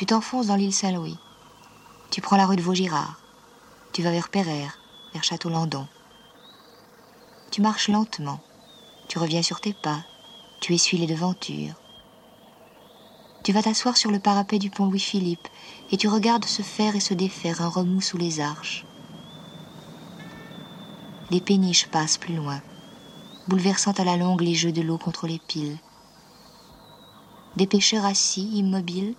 Tu t'enfonces dans l'île Saint-Louis. Tu prends la rue de Vaugirard. Tu vas vers Pereire, vers Château-Landon. Tu marches lentement. Tu reviens sur tes pas. Tu essuies les devantures. Tu vas t'asseoir sur le parapet du pont Louis-Philippe et tu regardes se faire et se défaire un remous sous les arches. Des péniches passent plus loin, bouleversant à la longue les jeux de l'eau contre les piles. Des pêcheurs assis, immobiles,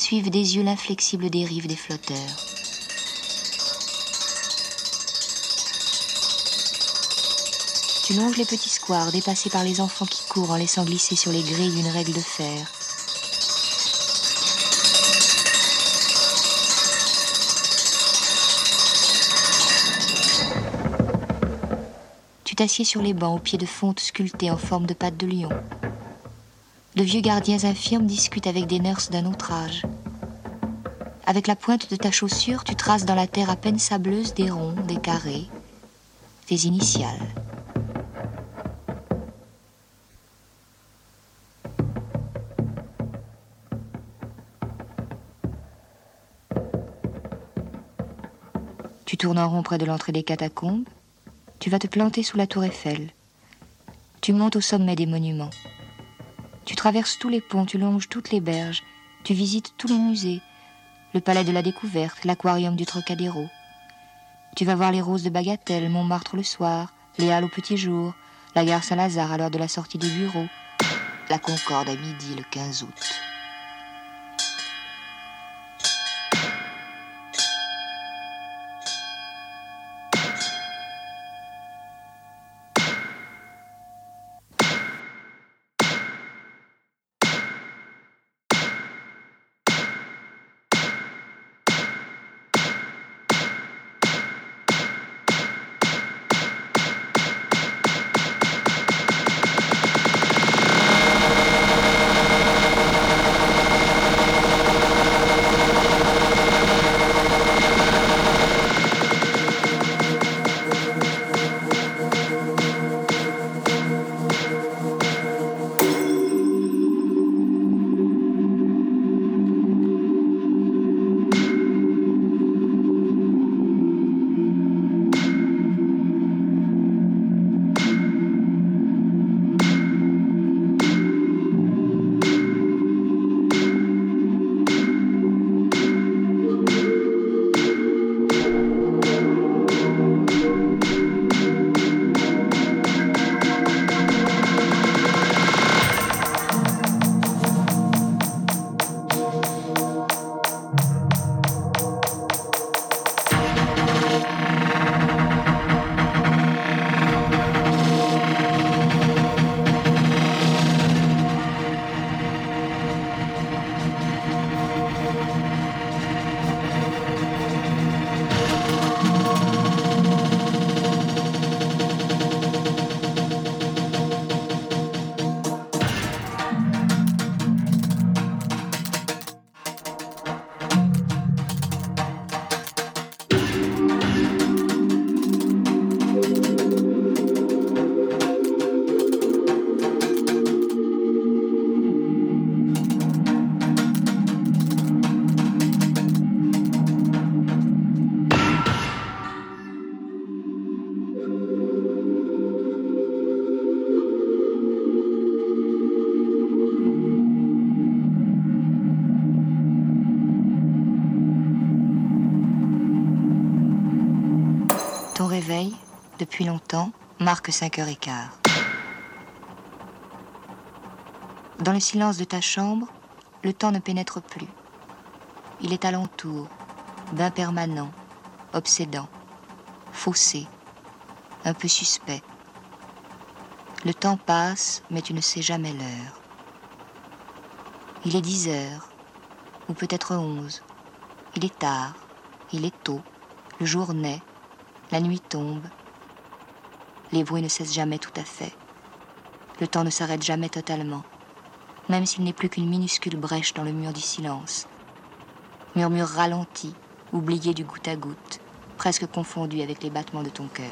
suivent des yeux l'inflexible dérive des flotteurs. Tu longes les petits squares dépassés par les enfants qui courent en laissant glisser sur les grilles une règle de fer. Tu t'assieds sur les bancs aux pieds de fonte sculptés en forme de pattes de lion. De vieux gardiens infirmes discutent avec des nurses d'un autre âge. Avec la pointe de ta chaussure, tu traces dans la terre à peine sableuse des ronds, des carrés, des initiales. Tu tournes en rond près de l'entrée des catacombes. Tu vas te planter sous la tour Eiffel. Tu montes au sommet des monuments. Tu traverses tous les ponts, tu longes toutes les berges, tu visites tous les musées, le palais de la découverte, l'aquarium du Trocadéro. Tu vas voir les roses de Bagatelle, Montmartre le soir, les halles au petit jour, la gare Saint-Lazare à l'heure de la sortie des bureaux, la Concorde à midi le 15 août. Depuis longtemps, marque 5 heures et quart. Dans le silence de ta chambre, le temps ne pénètre plus. Il est alentour, bain permanent, obsédant, faussé, un peu suspect. Le temps passe, mais tu ne sais jamais l'heure. Il est 10 heures, ou peut-être 11. Il est tard, il est tôt, le jour naît, la nuit tombe. Les bruits ne cessent jamais tout à fait. Le temps ne s'arrête jamais totalement, même s'il n'est plus qu'une minuscule brèche dans le mur du silence. Murmure ralenti, oublié du goutte à goutte, presque confondu avec les battements de ton cœur.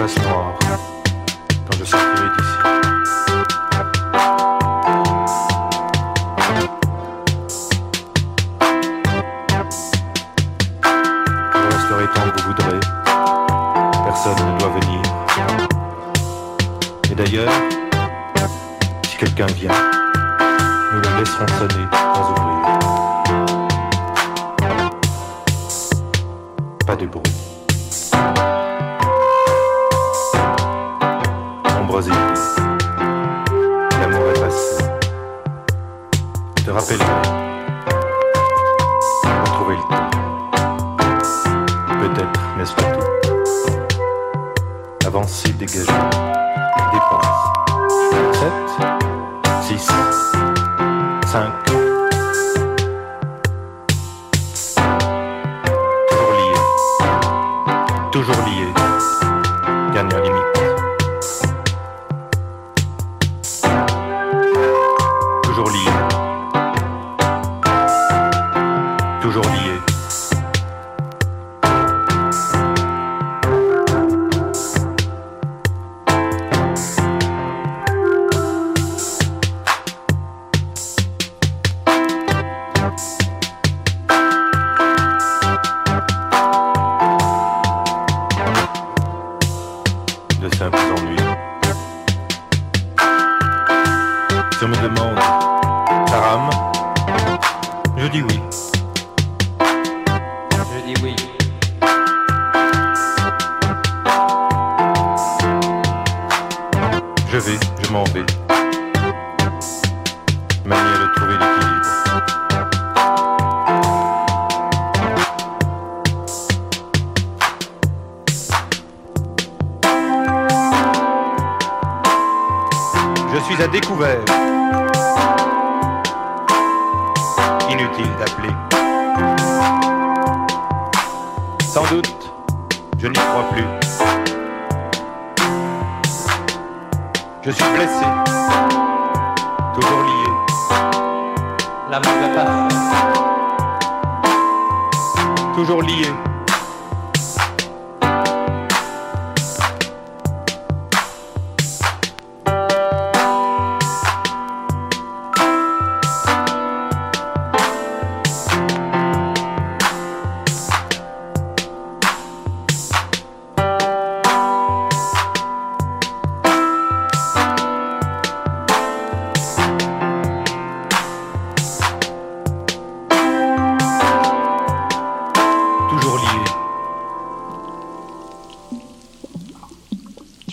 Rest walk.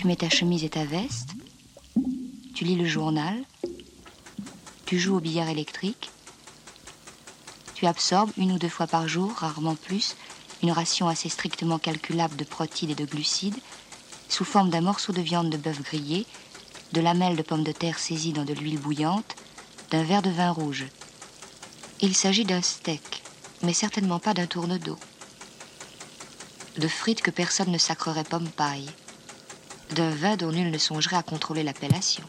Tu mets ta chemise et ta veste. Tu lis le journal. Tu joues au billard électrique. Tu absorbes une ou deux fois par jour, rarement plus, une ration assez strictement calculable de protides et de glucides, sous forme d'un morceau de viande de bœuf grillé, de lamelles de pommes de terre saisies dans de l'huile bouillante, d'un verre de vin rouge. Il s'agit d'un steak, mais certainement pas d'un tourne d'eau. De frites que personne ne sacrerait pomme paille d'un vin dont nul ne songerait à contrôler l'appellation.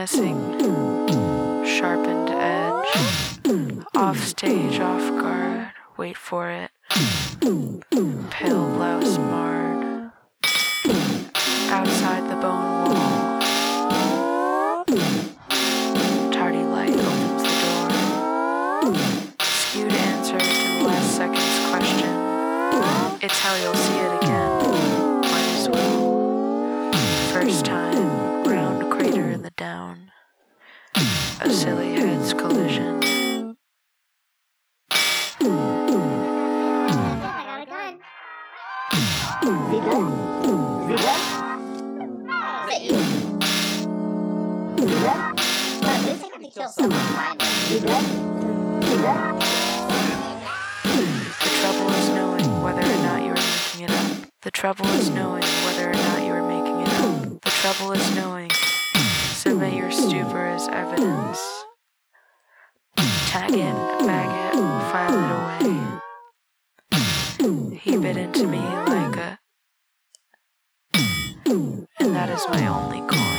Missing, sharpened edge, off stage, off guard, wait for it, pale blouse The trouble is knowing whether or not you are making it up. The trouble is knowing. Submit your stupor as evidence. Tag it, bag it, file it away. He bit into me like a. And that is my only coin.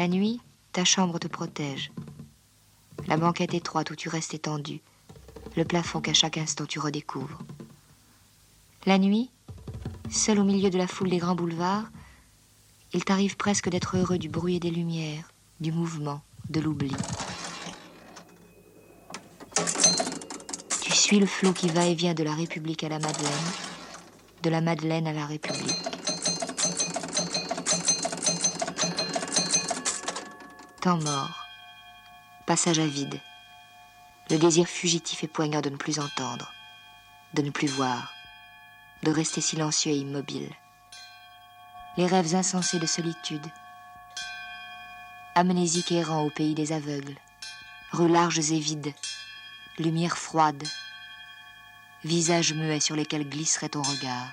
La nuit, ta chambre te protège. La banquette étroite où tu restes étendu. Le plafond qu'à chaque instant tu redécouvres. La nuit, seul au milieu de la foule des grands boulevards, il t'arrive presque d'être heureux du bruit et des lumières, du mouvement, de l'oubli. Tu suis le flot qui va et vient de la République à la Madeleine, de la Madeleine à la République. Temps mort. Passage à vide. Le désir fugitif et poignant de ne plus entendre, de ne plus voir, de rester silencieux et immobile. Les rêves insensés de solitude. Amnésique errant au pays des aveugles. Rues larges et vides. Lumière froide. Visages muets sur lesquels glisserait ton regard.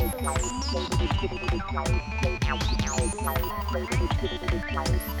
Thank you.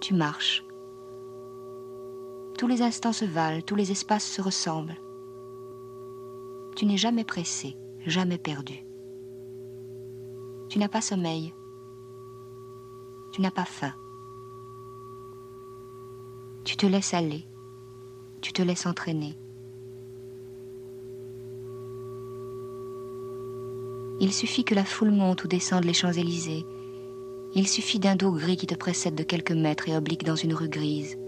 tu marches. Tous les instants se valent, tous les espaces se ressemblent. Tu n'es jamais pressé, jamais perdu. Tu n'as pas sommeil. Tu n'as pas faim. Tu te laisses aller. Tu te laisses entraîner. Il suffit que la foule monte ou descende les Champs-Élysées il suffit d'un dos gris qui te précède de quelques mètres et oblique dans une rue grise.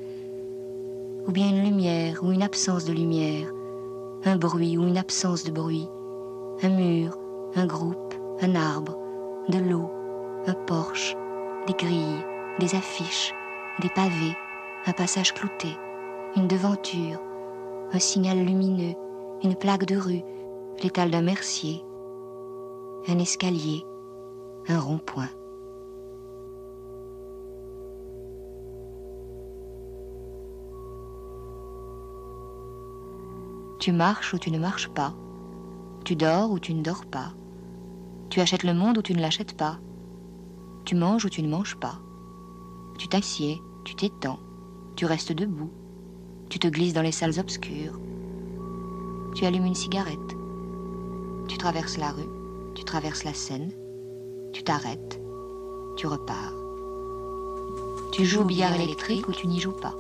Ou bien une lumière ou une absence de lumière, un bruit ou une absence de bruit, un mur, un groupe, un arbre, de l'eau, un porche, des grilles, des affiches, des pavés, un passage clouté, une devanture, un signal lumineux, une plaque de rue, l'étal d'un mercier, un escalier, un rond-point. Tu marches ou tu ne marches pas. Tu dors ou tu ne dors pas. Tu achètes le monde ou tu ne l'achètes pas. Tu manges ou tu ne manges pas. Tu t'assieds, tu t'étends, tu restes debout. Tu te glisses dans les salles obscures. Tu allumes une cigarette. Tu traverses la rue, tu traverses la scène. Tu t'arrêtes, tu repars. Tu joues au billard électrique ou tu n'y joues pas.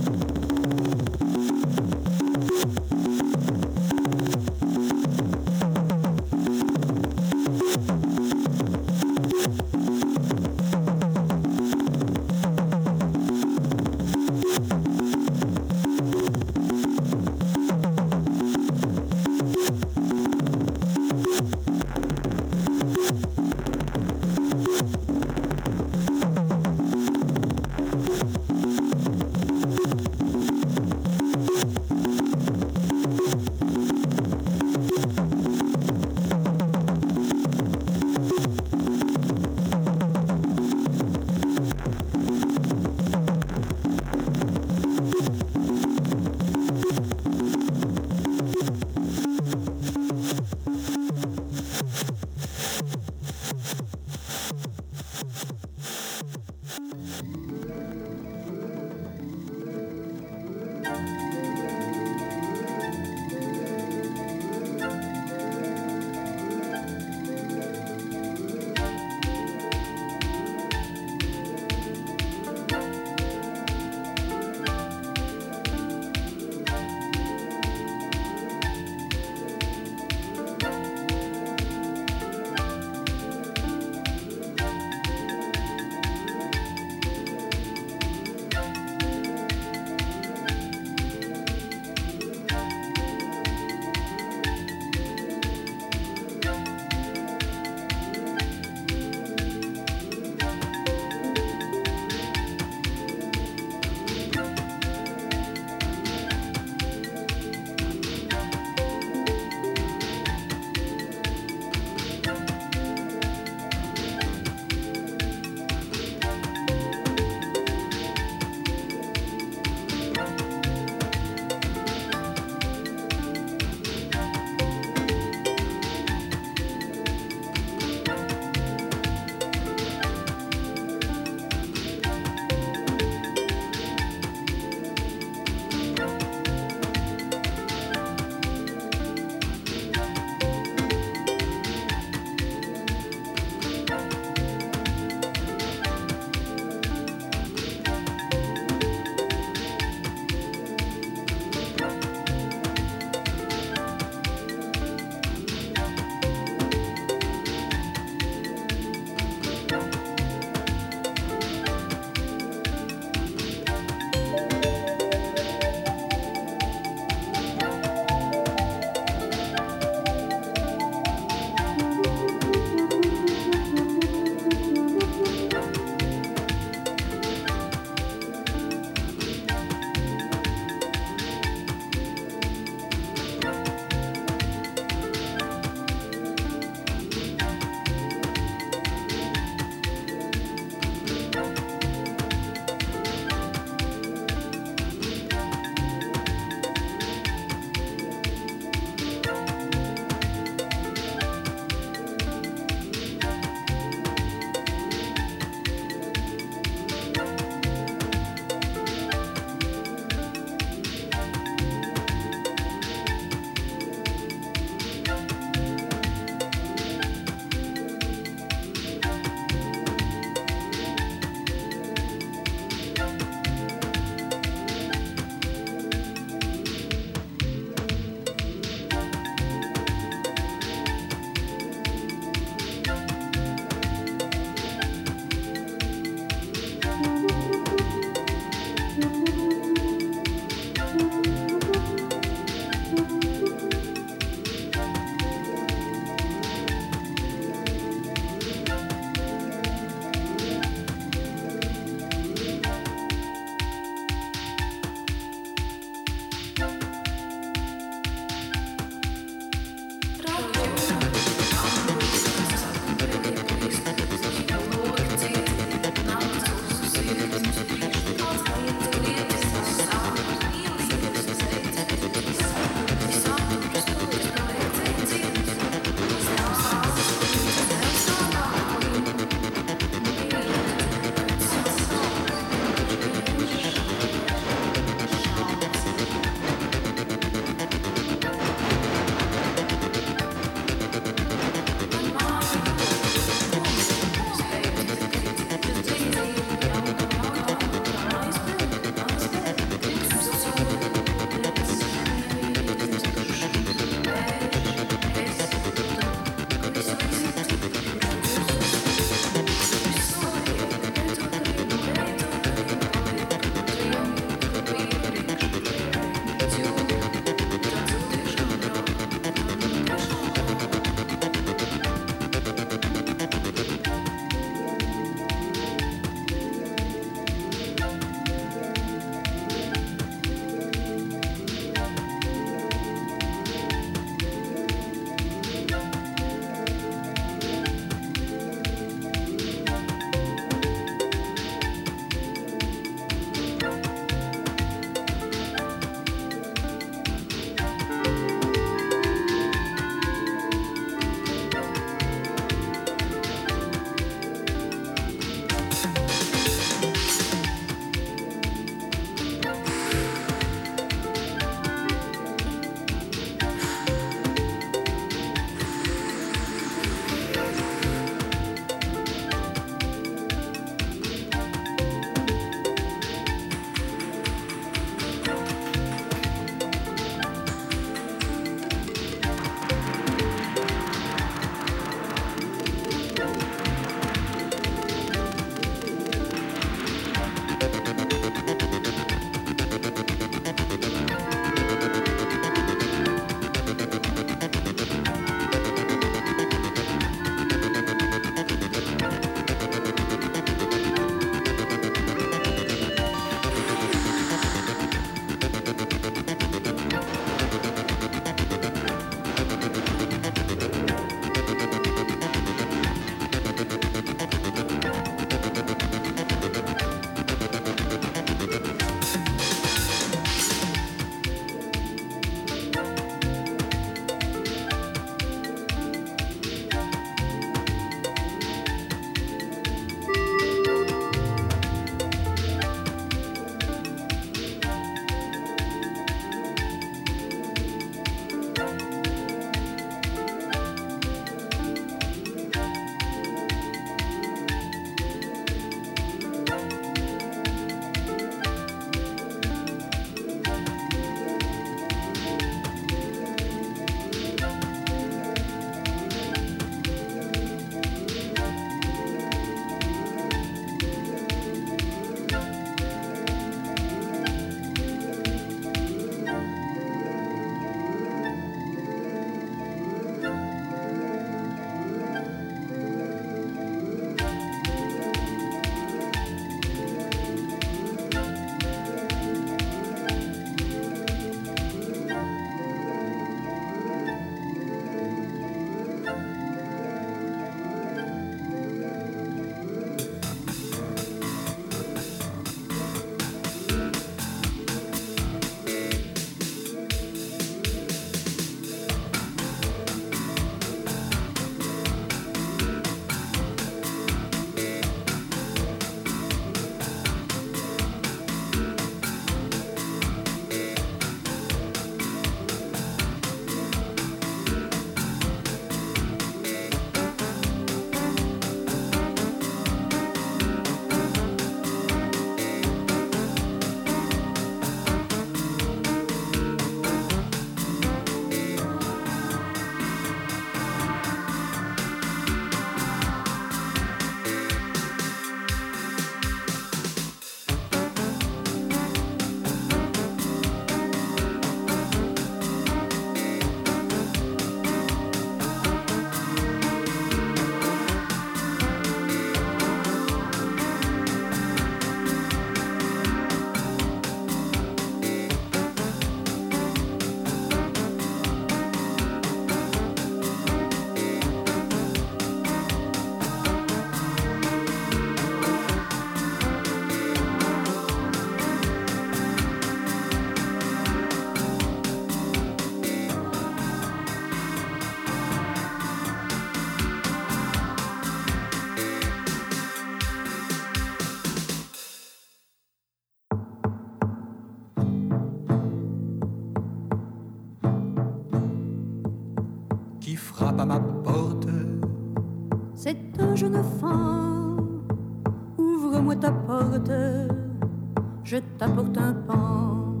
je t'apporte un pan,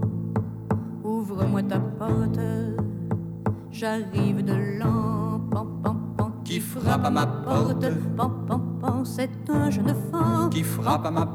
Ouvre-moi ta porte, j'arrive de l'an, pan, pan, pan, qui frappe à ma porte, pan, pan, pan, c'est un jeune fan, qui frappe à ma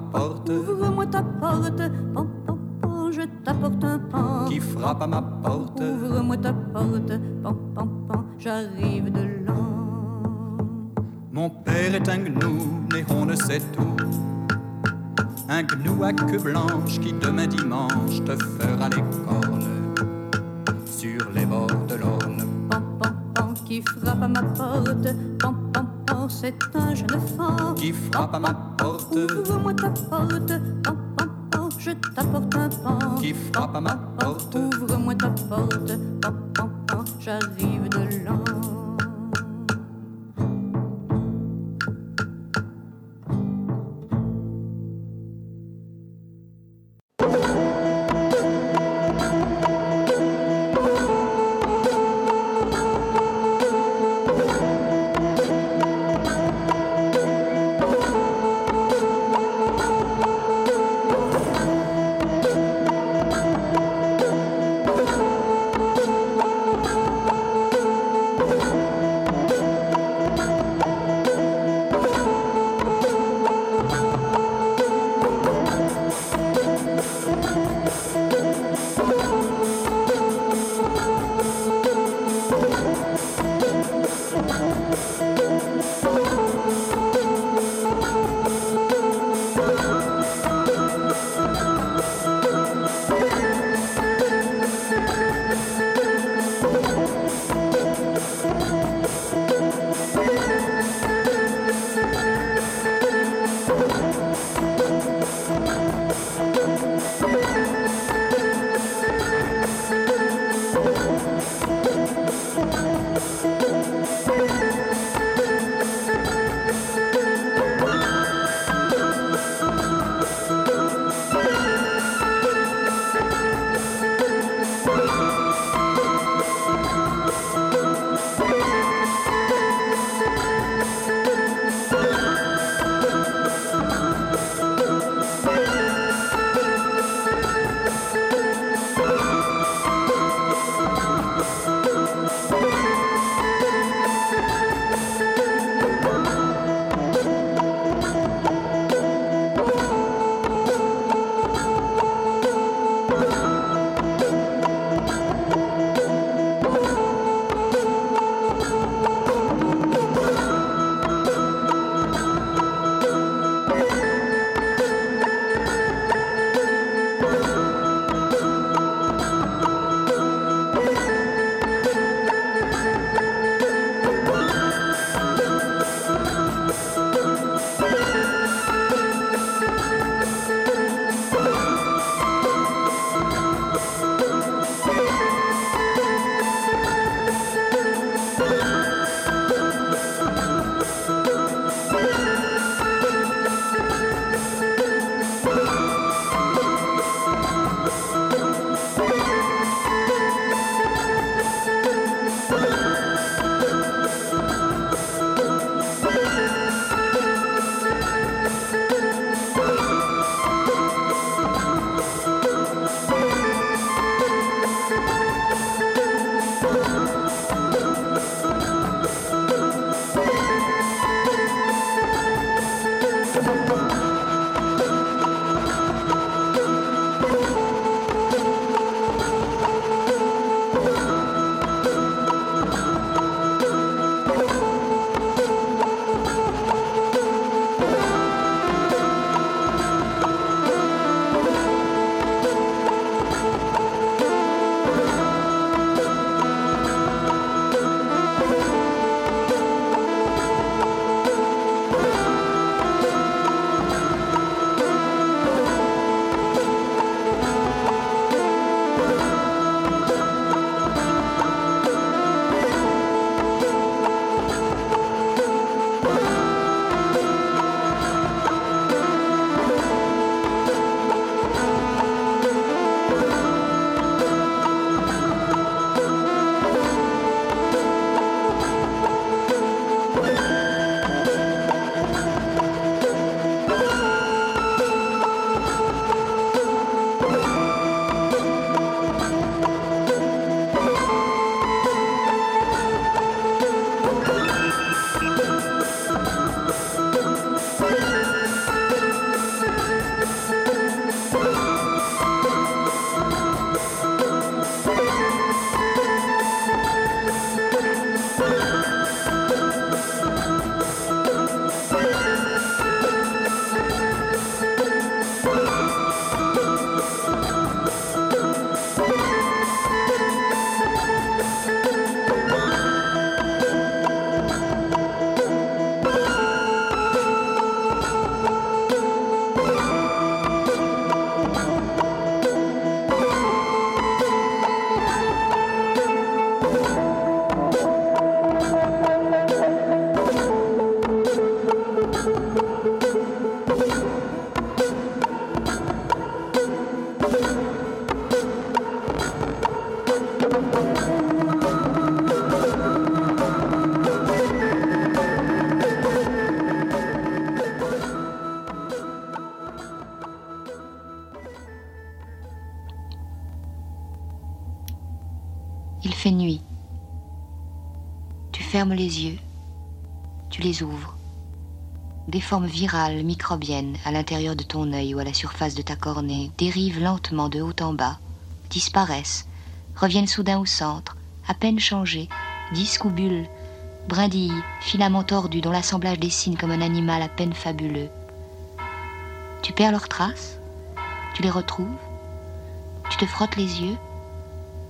yeux. Tu les ouvres. Des formes virales, microbiennes, à l'intérieur de ton œil ou à la surface de ta cornée, dérivent lentement de haut en bas, disparaissent, reviennent soudain au centre, à peine changées, disques ou bulles, brindilles, filaments tordus dont l'assemblage dessine comme un animal à peine fabuleux. Tu perds leurs traces, tu les retrouves, tu te frottes les yeux,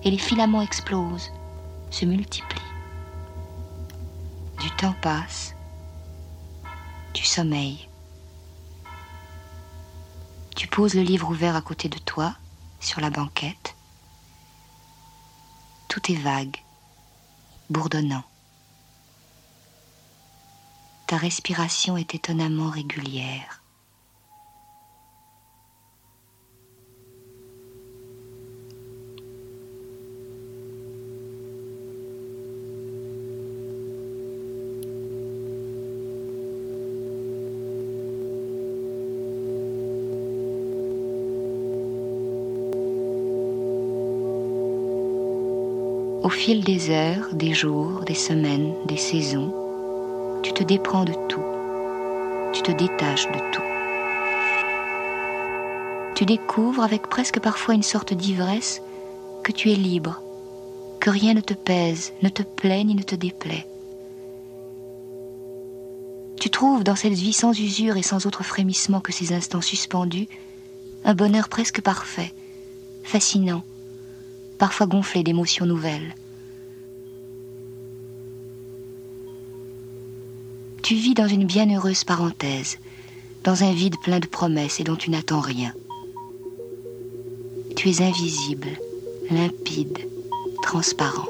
et les filaments explosent, se multiplient. Temps passe, tu sommeilles. Tu poses le livre ouvert à côté de toi, sur la banquette. Tout est vague, bourdonnant. Ta respiration est étonnamment régulière. Fil des heures, des jours, des semaines, des saisons, tu te déprends de tout, tu te détaches de tout. Tu découvres avec presque parfois une sorte d'ivresse que tu es libre, que rien ne te pèse, ne te plaît ni ne te déplaît. Tu trouves dans cette vie sans usure et sans autre frémissement que ces instants suspendus un bonheur presque parfait, fascinant, parfois gonflé d'émotions nouvelles. Tu vis dans une bienheureuse parenthèse, dans un vide plein de promesses et dont tu n'attends rien. Tu es invisible, limpide, transparent.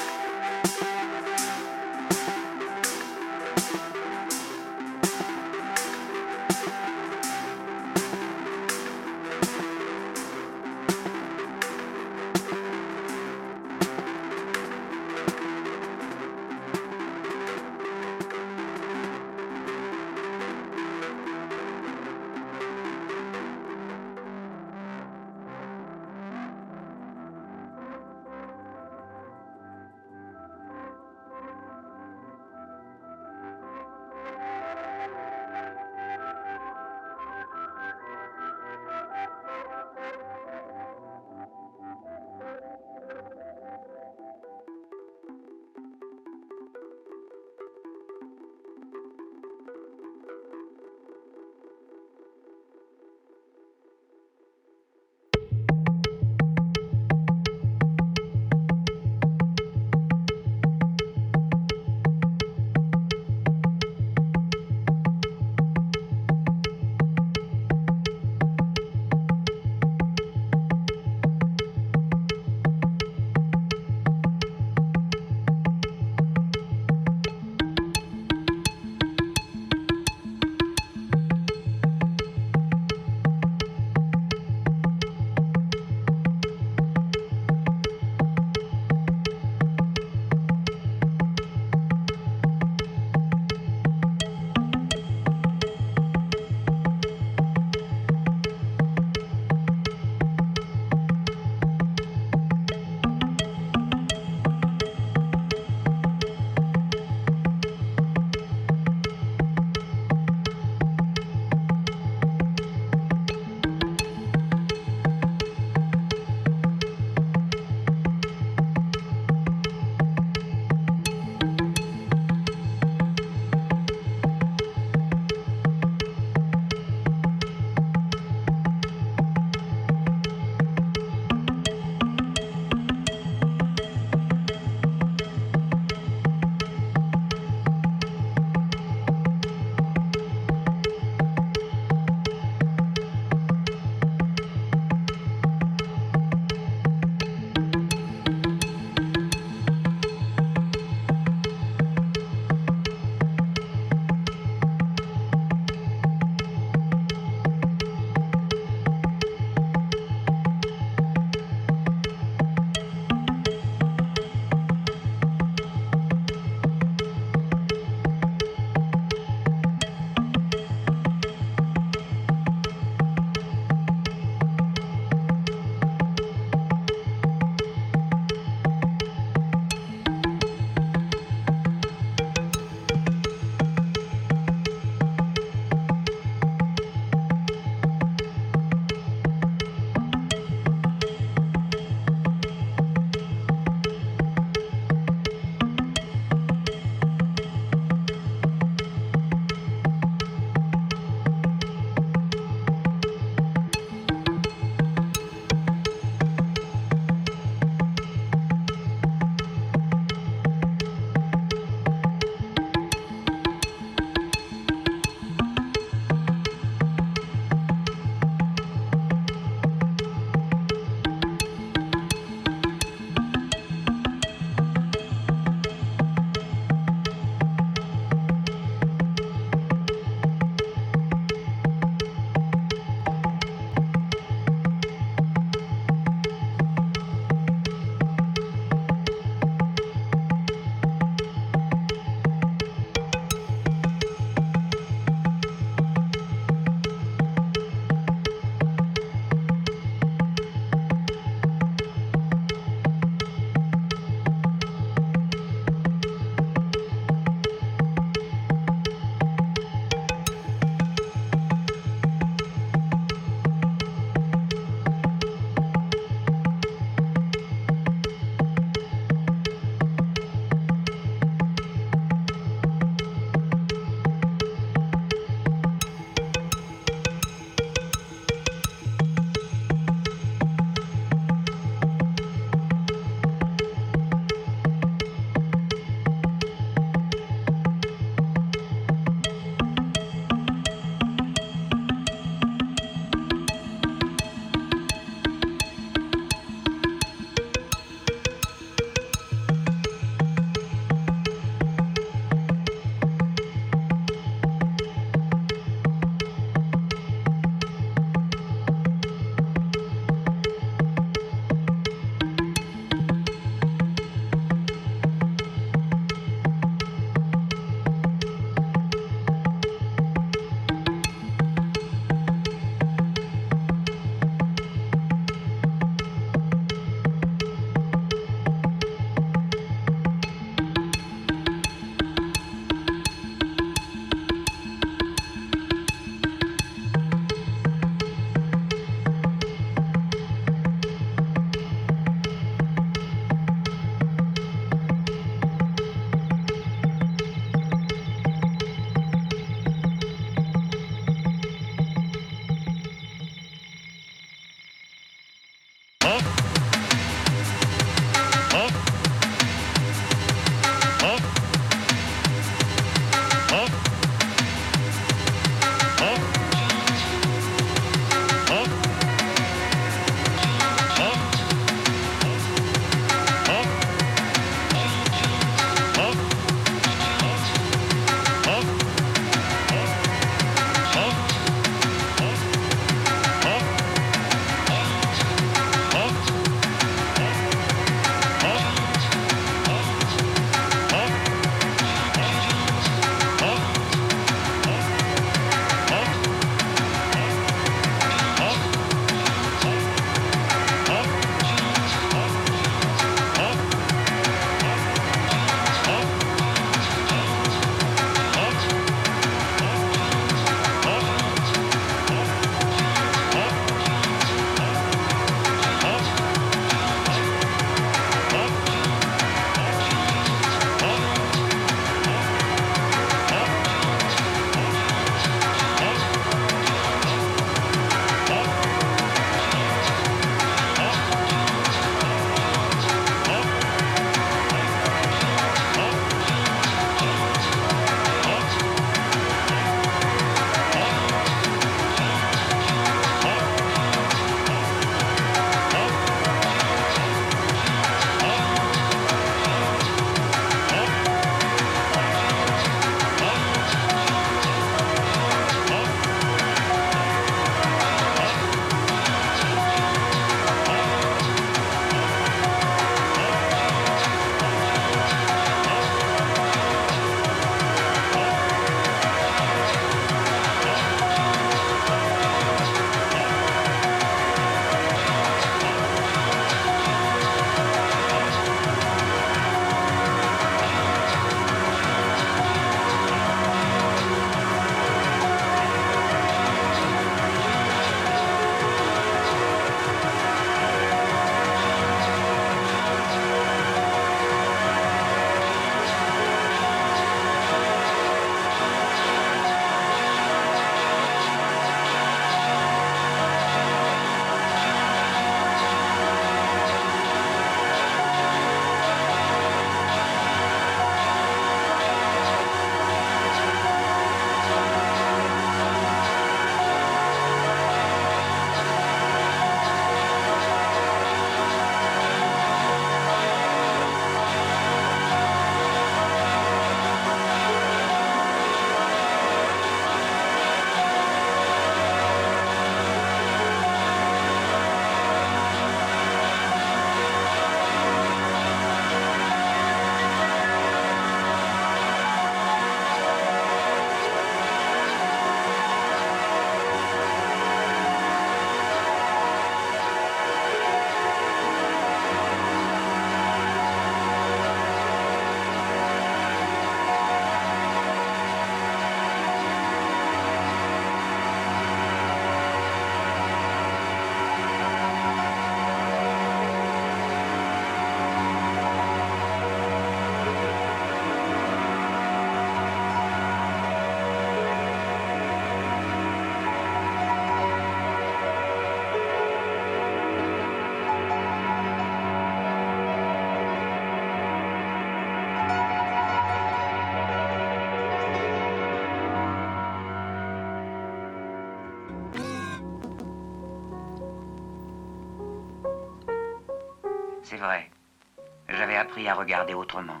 Autrement.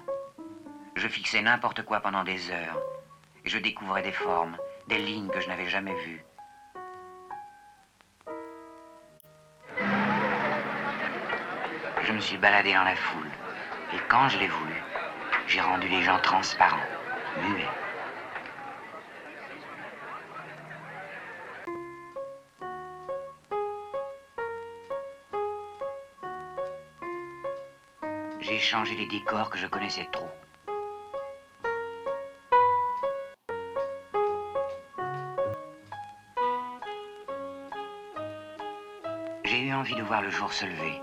Je fixais n'importe quoi pendant des heures. Et je découvrais des formes, des lignes que je n'avais jamais vues. Je me suis baladé dans la foule. Et quand je l'ai voulu, j'ai rendu les gens transparents, Changé les décors que je connaissais trop. J'ai eu envie de voir le jour se lever.